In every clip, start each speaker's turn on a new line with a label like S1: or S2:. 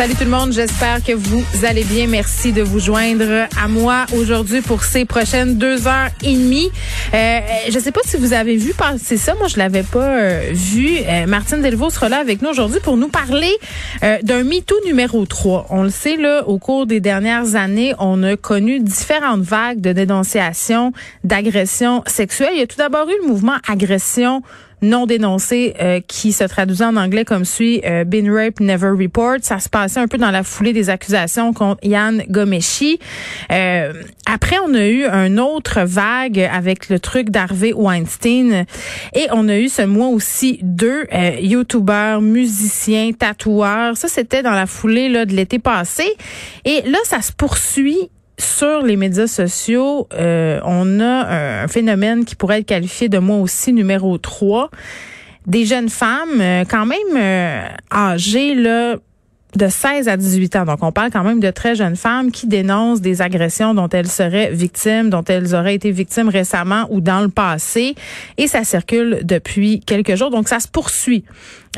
S1: Salut tout le monde, j'espère que vous allez bien. Merci de vous joindre à moi aujourd'hui pour ces prochaines deux heures et demie. Euh, je ne sais pas si vous avez vu passer ça, moi je l'avais pas euh, vu. Euh, Martine Delvaux sera là avec nous aujourd'hui pour nous parler d'un MeToo numéro 3. On le sait, là, au cours des dernières années, on a connu différentes vagues de dénonciations d'agressions sexuelles. Il y a tout d'abord eu le mouvement agression non dénoncé euh, qui se traduisait en anglais comme suit euh, Been Rape Never Report. Ça se passait un peu dans la foulée des accusations contre Yann Gomeshi. Euh, après, on a eu un autre vague avec le truc d'Harvey Weinstein et on a eu ce mois aussi deux euh, youtubeurs, musiciens, tatoueurs. Ça, c'était dans la foulée là, de l'été passé. Et là, ça se poursuit sur les médias sociaux, euh, on a un phénomène qui pourrait être qualifié de moi aussi numéro 3. Des jeunes femmes euh, quand même euh, âgées là de 16 à 18 ans. Donc, on parle quand même de très jeunes femmes qui dénoncent des agressions dont elles seraient victimes, dont elles auraient été victimes récemment ou dans le passé. Et ça circule depuis quelques jours. Donc, ça se poursuit.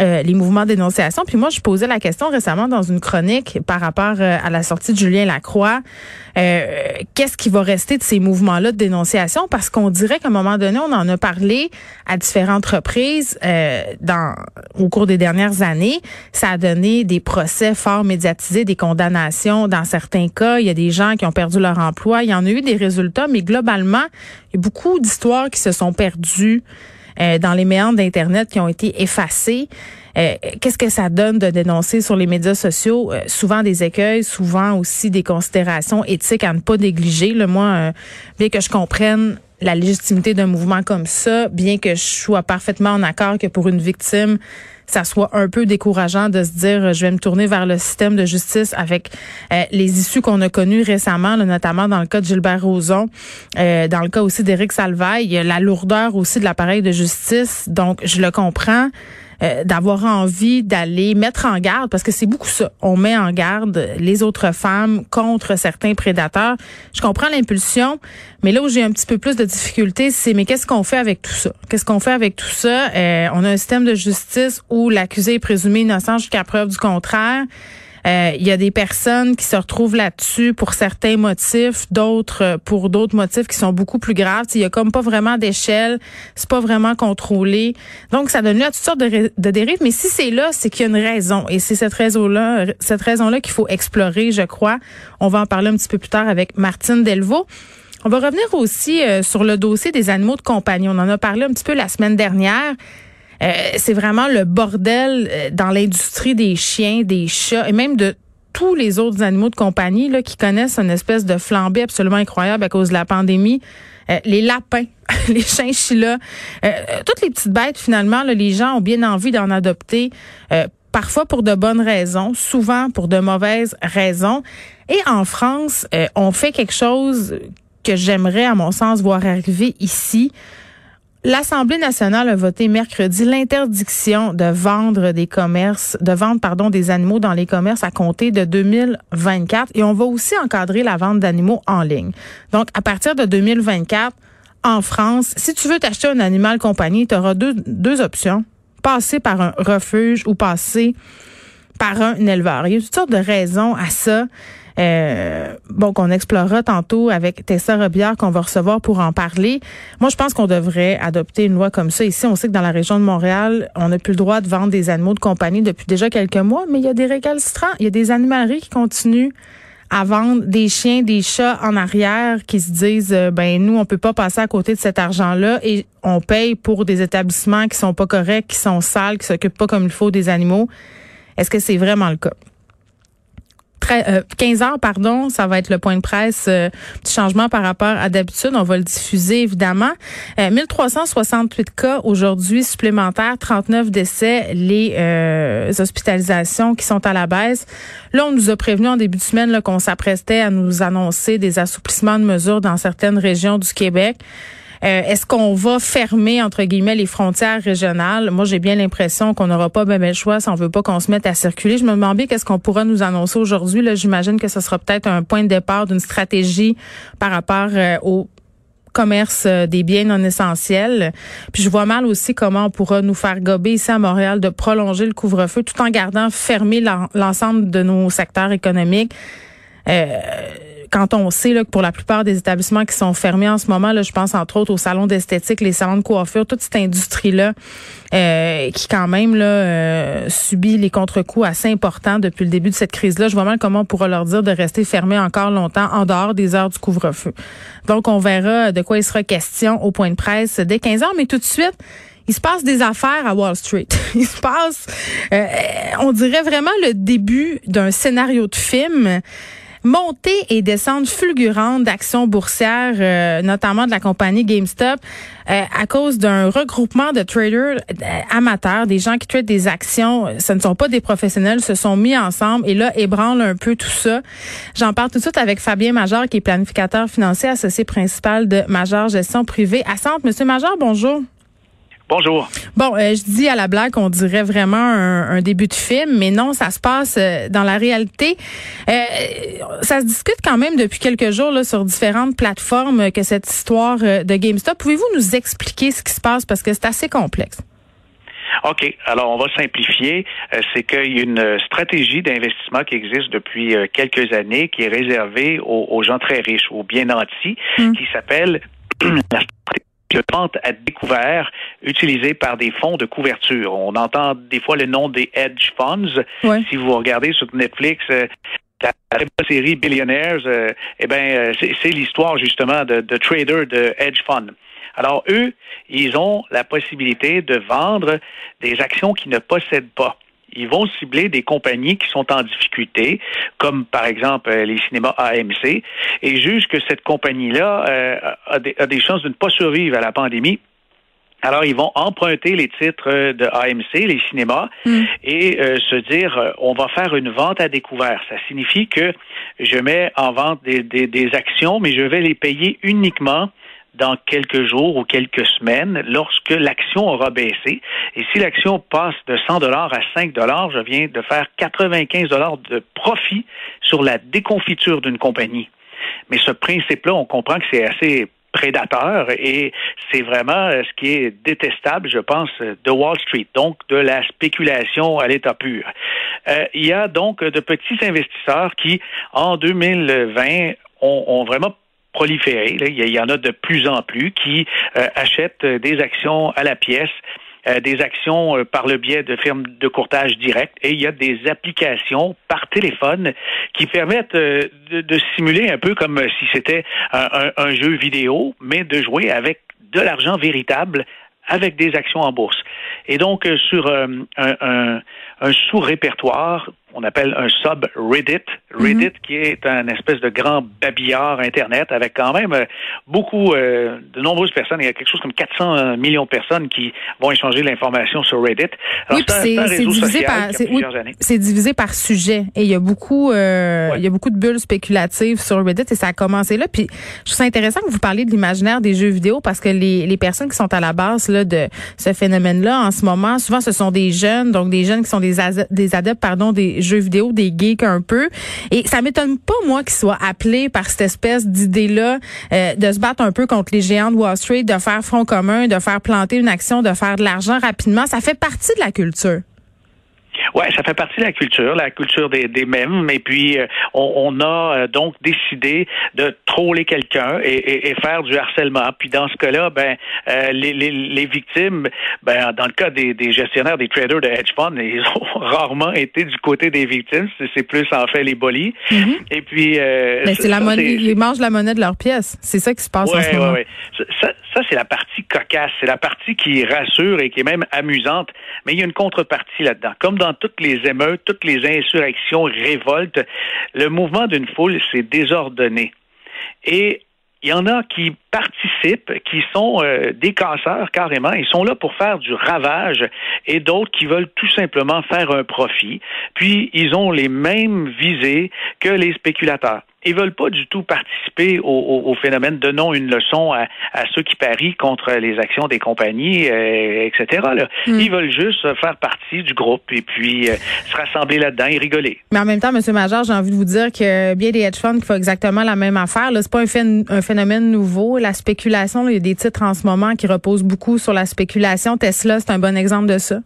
S1: Euh, les mouvements de dénonciation. Puis moi, je posais la question récemment dans une chronique par rapport euh, à la sortie de Julien Lacroix. Euh, qu'est-ce qui va rester de ces mouvements-là de dénonciation? Parce qu'on dirait qu'à un moment donné, on en a parlé à différentes reprises dans au cours des dernières années. Ça a donné des procès fort médiatisés, des condamnations. Dans certains cas, il y a des gens qui ont perdu leur emploi. Il y en a eu des résultats, mais globalement, il y a beaucoup d'histoires qui se sont perdues. Euh, dans les méandres d'Internet qui ont été effacés. Euh, qu'est-ce que ça donne de dénoncer sur les médias sociaux? Euh, souvent des écueils, souvent aussi des considérations éthiques à ne pas négliger. Le moi, bien que je comprenne la légitimité d'un mouvement comme ça, bien que je sois parfaitement en accord que pour une victime, ça soit un peu décourageant de se dire je vais me tourner vers le système de justice avec euh, les issues qu'on a connues récemment, notamment dans le cas de Gilbert Rozon, euh, dans le cas aussi d'Éric Salvaille, la lourdeur aussi de l'appareil de justice. Donc je le comprends. Euh, d'avoir envie d'aller mettre en garde, parce que c'est beaucoup ça. On met en garde les autres femmes contre certains prédateurs. Je comprends l'impulsion, mais là où j'ai un petit peu plus de difficultés, c'est mais qu'est-ce qu'on fait avec tout ça? Qu'est-ce qu'on fait avec tout ça? Euh, on a un système de justice où l'accusé est présumé innocent jusqu'à preuve du contraire. Euh, il y a des personnes qui se retrouvent là-dessus pour certains motifs, d'autres euh, pour d'autres motifs qui sont beaucoup plus graves. Il y a comme pas vraiment d'échelle, c'est pas vraiment contrôlé. Donc ça donne lieu à toutes sortes de, de dérives. Mais si c'est là, c'est qu'il y a une raison, et c'est cette raison-là, cette raison-là qu'il faut explorer, je crois. On va en parler un petit peu plus tard avec Martine Delvaux. On va revenir aussi euh, sur le dossier des animaux de compagnie. On en a parlé un petit peu la semaine dernière. Euh, c'est vraiment le bordel euh, dans l'industrie des chiens, des chats et même de tous les autres animaux de compagnie là, qui connaissent une espèce de flambée absolument incroyable à cause de la pandémie. Euh, les lapins, les chinchillas, toutes les petites bêtes, finalement, là, les gens ont bien envie d'en adopter, parfois pour de bonnes raisons, souvent pour de mauvaises raisons. Et en France, on fait quelque chose que j'aimerais, à mon sens, voir arriver ici. L'Assemblée nationale a voté mercredi l'interdiction de vendre des commerces, de vendre pardon des animaux dans les commerces à compter de 2024 et on va aussi encadrer la vente d'animaux en ligne. Donc à partir de 2024 en France, si tu veux t'acheter un animal compagnie, tu auras deux, deux options. Passer par un refuge ou passer par un éleveur. Il y a toutes sortes de raisons à ça. Euh, bon, qu'on explorera tantôt avec Tessa Robillard qu'on va recevoir pour en parler. Moi, je pense qu'on devrait adopter une loi comme ça. Ici, on sait que dans la région de Montréal, on n'a plus le droit de vendre des animaux de compagnie depuis déjà quelques mois, mais il y a des récalcitrants, il y a des animaleries qui continuent à vendre des chiens, des chats en arrière qui se disent euh, ben nous on peut pas passer à côté de cet argent-là et on paye pour des établissements qui sont pas corrects, qui sont sales, qui s'occupent pas comme il faut des animaux. Est-ce que c'est vraiment le cas? 15 euh, heures, pardon, ça va être le point de presse, euh, petit changement par rapport à d'habitude. On va le diffuser évidemment. 1368 euh, cas aujourd'hui supplémentaires, 39 décès, les hospitalisations qui sont à la baisse. Là, on nous a prévenu en début de semaine qu'on s'apprestait à nous annoncer des assouplissements de mesures dans certaines régions du Québec. Euh, est-ce qu'on va fermer, entre guillemets, les frontières régionales? Moi, j'ai bien l'impression qu'on n'aura pas même le choix si on veut pas qu'on se mette à circuler. Je me demande bien qu'est-ce qu'on pourra nous annoncer aujourd'hui. J'imagine que ce sera peut-être un point de départ d'une stratégie par rapport euh, au commerce euh, des biens non essentiels. Puis je vois mal aussi comment on pourra nous faire gober ici à Montréal de prolonger le couvre-feu tout en gardant fermé l'ensemble de nos secteurs économiques. Euh, quand on sait là, que pour la plupart des établissements qui sont fermés en ce moment, là, je pense entre autres aux salons d'esthétique, les salons de coiffure, toute cette industrie-là euh, qui quand même là, euh, subit les contre-coups assez importants depuis le début de cette crise-là. Je vois mal comment on pourra leur dire de rester fermés encore longtemps en dehors des heures du couvre-feu. Donc, on verra de quoi il sera question au point de presse dès 15 heures, mais tout de suite, il se passe des affaires à Wall Street. Il se passe, euh, on dirait vraiment le début d'un scénario de film montée et descente fulgurante d'actions boursières, euh, notamment de la compagnie GameStop, euh, à cause d'un regroupement de traders euh, amateurs, des gens qui traitent des actions. Ce ne sont pas des professionnels, se sont mis ensemble et là ébranlent un peu tout ça. J'en parle tout de suite avec Fabien Major, qui est planificateur financier associé principal de Major Gestion Privée à. Monsieur Major, bonjour.
S2: Bonjour.
S1: Bon, euh, je dis à la blague qu'on dirait vraiment un, début de film, mais non, ça se passe euh, dans la réalité. Euh, ça se discute quand même depuis quelques jours là, sur différentes plateformes que cette histoire de GameStop. Pouvez-vous nous expliquer ce qui se passe? Parce que c'est assez complexe?
S2: OK. Alors, on va simplifier. c'est qu'il y a une stratégie d'investissement qui existe depuis quelques années, qui est réservée aux, gens très riches, aux bien nantis, hum. qui s'appelle la stratégie de à découvert utilisée par des fonds de couverture. On entend des fois le nom des hedge funds. Si vous regardez sur Netflix, euh, la série Billionaires, euh, eh ben, euh, c'est l'histoire justement de, de traders de hedge funds. Alors eux, ils ont la possibilité de vendre des actions qu'ils ne possèdent pas ils vont cibler des compagnies qui sont en difficulté, comme par exemple euh, les cinémas AMC, et jugent que cette compagnie-là euh, a, des, chances de ne pas survivre à la pandémie. Alors, ils vont emprunter les titres euh, de AMC, les cinémas, mm. et se dire, on va faire une vente à découvert. Ça signifie que je mets en vente des, des actions, mais je vais les payer uniquement dans quelques jours ou quelques semaines lorsque l'action aura baissé. Et si l'action passe de 100 dollars à 5 dollars, je viens de faire 95 dollars de profit sur la déconfiture d'une compagnie. Mais ce principe-là, on comprend que c'est assez prédateur et c'est vraiment euh, ce qui est détestable, je pense, de Wall Street, donc de la spéculation à l'état pur. Euh, il y a donc de petits investisseurs qui, en 2020, ont, ont vraiment proliférer. Il y en a de plus en plus qui euh, achètent des actions à la pièce. Euh, des actions euh, par le biais de firmes de courtage direct et il y a des applications par téléphone qui permettent de, simuler un peu comme si c'était un, jeu vidéo, mais de jouer avec de l'argent véritable avec des actions en bourse. Et donc, sur un, sous-répertoire on appelle un sub-Reddit. Reddit, mhm. qui est un espèce de grand babillard Internet avec quand même euh, beaucoup, euh, de nombreuses personnes. Il y a quelque chose comme 400 millions de personnes qui vont échanger l'information sur Reddit.
S1: oui, c'est divisé par, c'est divisé par sujet. Et il y a beaucoup, euh, il y a beaucoup de bulles spéculatives sur Reddit et ça a commencé là. Puis je trouve ça intéressant que vous parliez de l'imaginaire des jeux vidéo parce que les, les personnes qui sont à la base là, de ce phénomène-là en ce moment, souvent ce sont des jeunes, donc des jeunes qui sont des, des adeptes, pardon, des jeux vidéo, des geeks un peu. Et ça m'étonne pas, moi, qu'ils soient appelés par cette espèce d'idée-là euh, de se battre un peu contre les géants de Wall Street, de faire front commun, de faire planter une action, de faire de l'argent rapidement. Ça fait partie de la culture.
S2: Ouais, ça fait partie de la culture, la culture des, des mêmes. Et puis, euh, on, on, a euh, donc décidé de troller quelqu'un et, et, faire du harcèlement. Puis, dans ce cas-là, ben, euh, les, les, les, victimes, ben, dans le cas des, des, gestionnaires, des traders de hedge funds, ils ont rarement été du côté des victimes. C'est plus en fait les bolis. Mm-hmm. Et puis,
S1: ben, c'est la monnaie. Ils mangent la monnaie de leur pièce. C'est ça qui se passe en ce moment. Ouais,
S2: ouais. Ça, ça c'est la partie cocasse. C'est la partie qui rassure et qui est même amusante. Mais il y a une contrepartie là-dedans. Comme dans toutes les émeutes, toutes les insurrections, révoltes, le mouvement d'une foule, s'est désordonné. Et il y en a qui participent, qui sont euh, des casseurs carrément, ils sont là pour faire du ravage, et d'autres qui veulent tout simplement faire un profit. Puis ils ont les mêmes visées que les spéculateurs. Ils veulent pas du tout participer au, phénomène. Donnons une leçon à, ceux qui parient contre les actions des compagnies, euh, etc. Hmm. Ils veulent juste faire partie du groupe et puis euh, se rassembler là-dedans et rigoler.
S1: Mais en même temps, M. Major, j'ai envie de vous dire que bien des hedge funds qui font exactement la même affaire. Ce n'est pas un, phénomène nouveau. La spéculation, il y a des titres en ce moment qui reposent beaucoup sur la spéculation. Tesla, c'est un bon exemple de ça.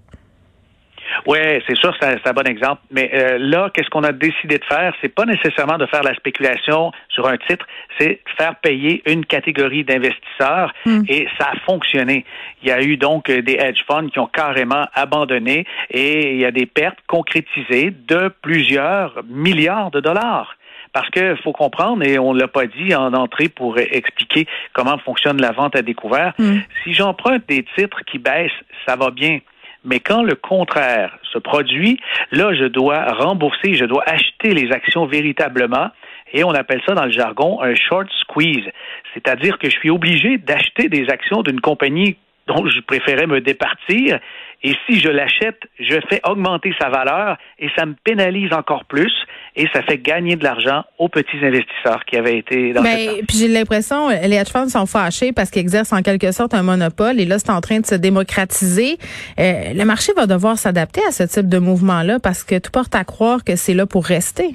S2: Oui, c'est sûr, c'est un, bon exemple. Mais euh, là, qu'est-ce qu'on a décidé de faire? C'est pas nécessairement de faire la spéculation sur un titre, c'est de faire payer une catégorie d'investisseurs hmm. et ça a fonctionné. Il y a eu donc des hedge funds qui ont carrément abandonné et il y a des pertes concrétisées de plusieurs milliards de dollars. Parce qu'il faut comprendre, et on ne l'a pas dit en entrée pour expliquer comment fonctionne la vente à découvert, hmm. si j'emprunte des titres qui baissent, ça va bien. Mais quand le contraire se produit, là, je dois rembourser, je dois acheter les actions véritablement. Et on appelle ça dans le jargon un short squeeze. C'est-à-dire que je suis obligé d'acheter des actions d'une compagnie dont je préférais me départir. Et si je l'achète, je fais augmenter sa valeur et ça me pénalise encore plus et ça fait gagner de l'argent aux petits investisseurs qui avaient été dans
S1: Mais puis j'ai l'impression les hedge funds sont fâchés parce qu'ils exercent en quelque sorte un monopole et là c'est en train de se démocratiser. Euh, le marché va devoir s'adapter à ce type de mouvement-là parce que tout porte à croire que c'est là pour rester.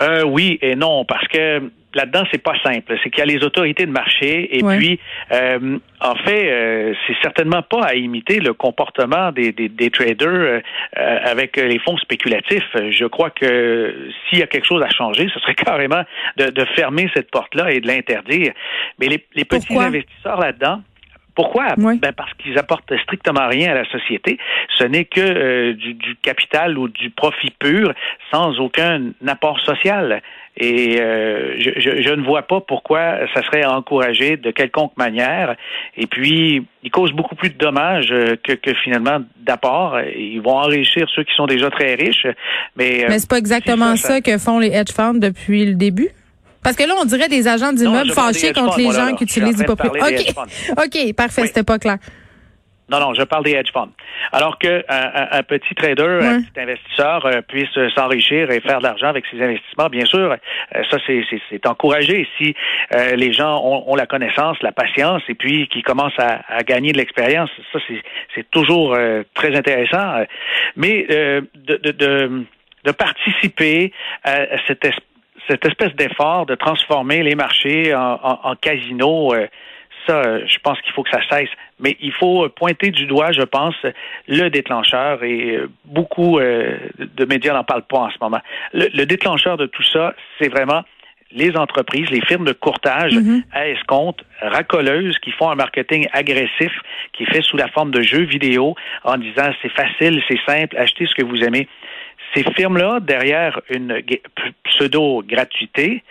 S2: Euh, oui et non parce que là-dedans, c'est pas simple. C'est qu'il y a les autorités de marché et puis, euh, en fait, euh, c'est certainement pas à imiter le comportement des, des, traders euh, avec les fonds spéculatifs. Je crois que s'il y a quelque chose à changer, ce serait carrément de, de fermer cette porte-là et de l'interdire. Mais les, les petits investisseurs là-dedans, pourquoi? Ben parce qu'ils apportent strictement rien à la société. Ce n'est que du, du, capital ou du profit pur sans aucun apport social. Et euh, je, ne vois pas pourquoi ça serait encouragé de quelconque manière. Et puis, ils causent beaucoup plus de dommages que, que finalement d'apports. Ils vont enrichir ceux qui sont déjà très riches. Mais,
S1: euh, mais c'est pas exactement ça, que font les hedge funds depuis le début? Parce que là, on dirait des agents d'immeubles fâchés contre les gens qui utilisent du papier. OK, OK, parfait, c'était pas clair.
S2: Non, non, je parle des hedge funds. Alors que un, petit trader, un petit investisseur euh, puisse s'enrichir et faire de l'argent avec ses investissements, bien sûr, euh, ça c'est encouragé. Si euh, les gens ont, la connaissance, la patience, et puis qui commencent à, à gagner de l'expérience, ça c'est toujours très intéressant. Mais de, de, de, de, participer à cette, cette espèce d'effort de transformer les marchés en, en, en casino ça, euh, je pense qu'il faut que ça cesse. Mais il faut pointer du doigt, je pense, le déclencheur et euh, beaucoup euh, de médias n'en parlent pas en ce moment. Le, déclencheur de tout ça, c'est vraiment les entreprises, les firmes de courtage mm-hmm. à escompte, racoleuses, qui font un marketing agressif, qui est fait sous la forme de jeux vidéo, en disant c'est facile, c'est simple, achetez ce que vous aimez. Ces firmes-là, derrière une pseudo-gratuité,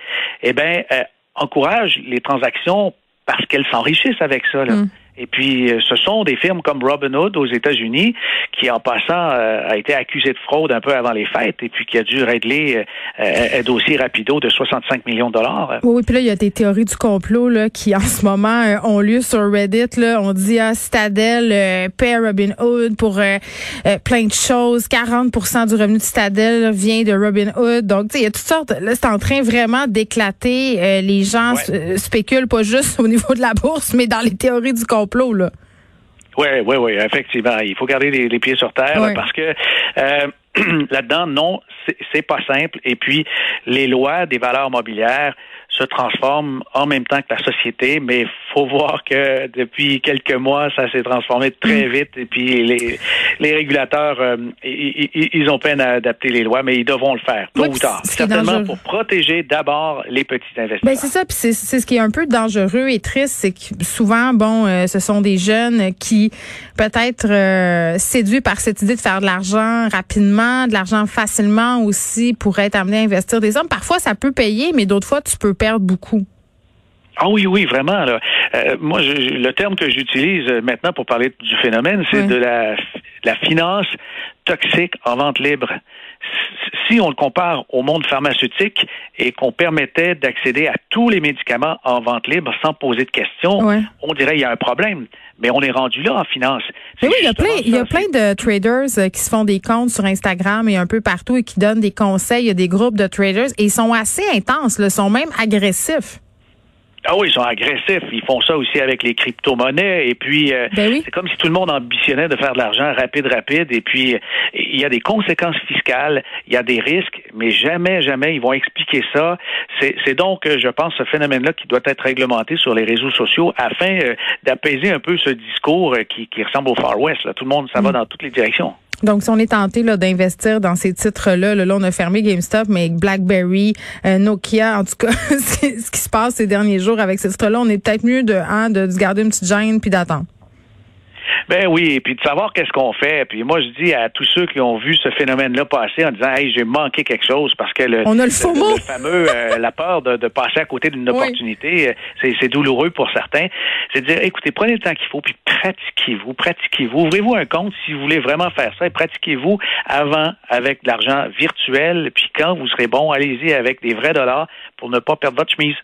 S2: eh bien, encouragent les transactions parce qu'elles s'enrichissent avec ça. Là. Mm. Et puis, euh, ce sont des firmes comme Robinhood aux États-Unis qui, en passant, euh, a été accusé de fraude un peu avant les fêtes et puis qui a dû régler euh, un dossier rapido de 65 millions de dollars.
S1: Oui, puis là, il y a des théories du complot là, qui, en ce moment, ont lieu sur Reddit. Là. On dit, ah, Citadel paie Robinhood pour plein de choses. 40% du revenu de Citadel vient de Robinhood. Donc, tu sais, il y a toutes sortes. Là, c'est en train vraiment d'éclater. les gens spéculent pas juste au niveau de la bourse, mais dans les théories du complot
S2: oui, oui, oui, effectivement. Il faut garder les, pieds sur terre parce que euh, là-dedans, non, c'est pas simple. Et puis, les lois des valeurs mobilières se transforment en même temps que la société, mais faut voir que depuis quelques mois, ça s'est transformé très mm. vite. Et puis, les, les régulateurs, euh, ils, ont peine à adapter les lois, mais ils devront le faire, tôt ou tard. Certainement pour protéger d'abord les petits investisseurs.
S1: Ben, c'est ça, puis c'est ce qui est un peu dangereux et triste, c'est que souvent, bon, euh, ce sont des jeunes qui, peut-être euh, séduits par cette idée de faire de l'argent rapidement, de l'argent facilement aussi, pour être amenés à investir des sommes. Parfois, ça peut payer, mais d'autres fois, tu peux perdre beaucoup.
S2: Ah oui, oui, vraiment. Là. moi, le terme que j'utilise maintenant pour parler du phénomène, c'est de la la finance toxique en vente libre. si on le compare au monde pharmaceutique et qu'on permettait d'accéder à tous les médicaments en vente libre sans poser de questions, on dirait qu'il y a un problème. Mais on est rendu là en finance.
S1: Mais oui, il y a plein, il y a plein de traders euh, qui se font des comptes sur Instagram et un peu partout et qui donnent des conseils. Il y a des groupes de traders et ils sont assez intenses, ils sont même agressifs.
S2: Ah oui, ils sont agressifs. Ils font ça aussi avec les crypto-monnaies. Et puis, euh, ben c'est comme si tout le monde ambitionnait de faire de l'argent rapide, rapide. Et puis, il y a des conséquences fiscales, il y a des risques, mais jamais, jamais ils vont expliquer ça. C'est donc, je pense, ce phénomène-là qui doit être réglementé sur les réseaux sociaux afin euh, d'apaiser un peu ce discours euh, qui, qui, ressemble au Far West. Tout le monde, ça va mm. dans toutes les directions.
S1: Donc, si on est tenté d'investir dans ces titres-là, là, on a fermé GameStop, mais BlackBerry, euh, Nokia, en tout cas, ce qui se passe ces derniers jours avec ces titres-là, on est peut-être mieux de, hein, de, de garder une petite gêne puis d'attendre.
S2: Ben oui, et puis de savoir qu'est-ce qu'on fait. Puis moi, je dis à tous ceux qui ont vu ce phénomène-là passer en disant, hey, j'ai manqué quelque chose parce que le,
S1: On a le,
S2: fameux, euh, la peur de, passer à côté d'une opportunité, euh, c'est douloureux pour certains. C'est de dire, écoutez, prenez le temps qu'il faut, puis pratiquez-vous, pratiquez-vous. Ouvrez-vous un compte si vous voulez vraiment faire ça et pratiquez-vous avant avec de l'argent virtuel. Puis quand vous serez bon, allez-y avec des vrais dollars pour ne pas perdre votre chemise.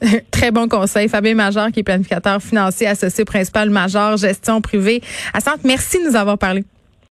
S1: Très bon conseil. Fabien Major, qui est planificateur financier associé principal Major Gestion Privée. Assante, merci de nous avoir parlé.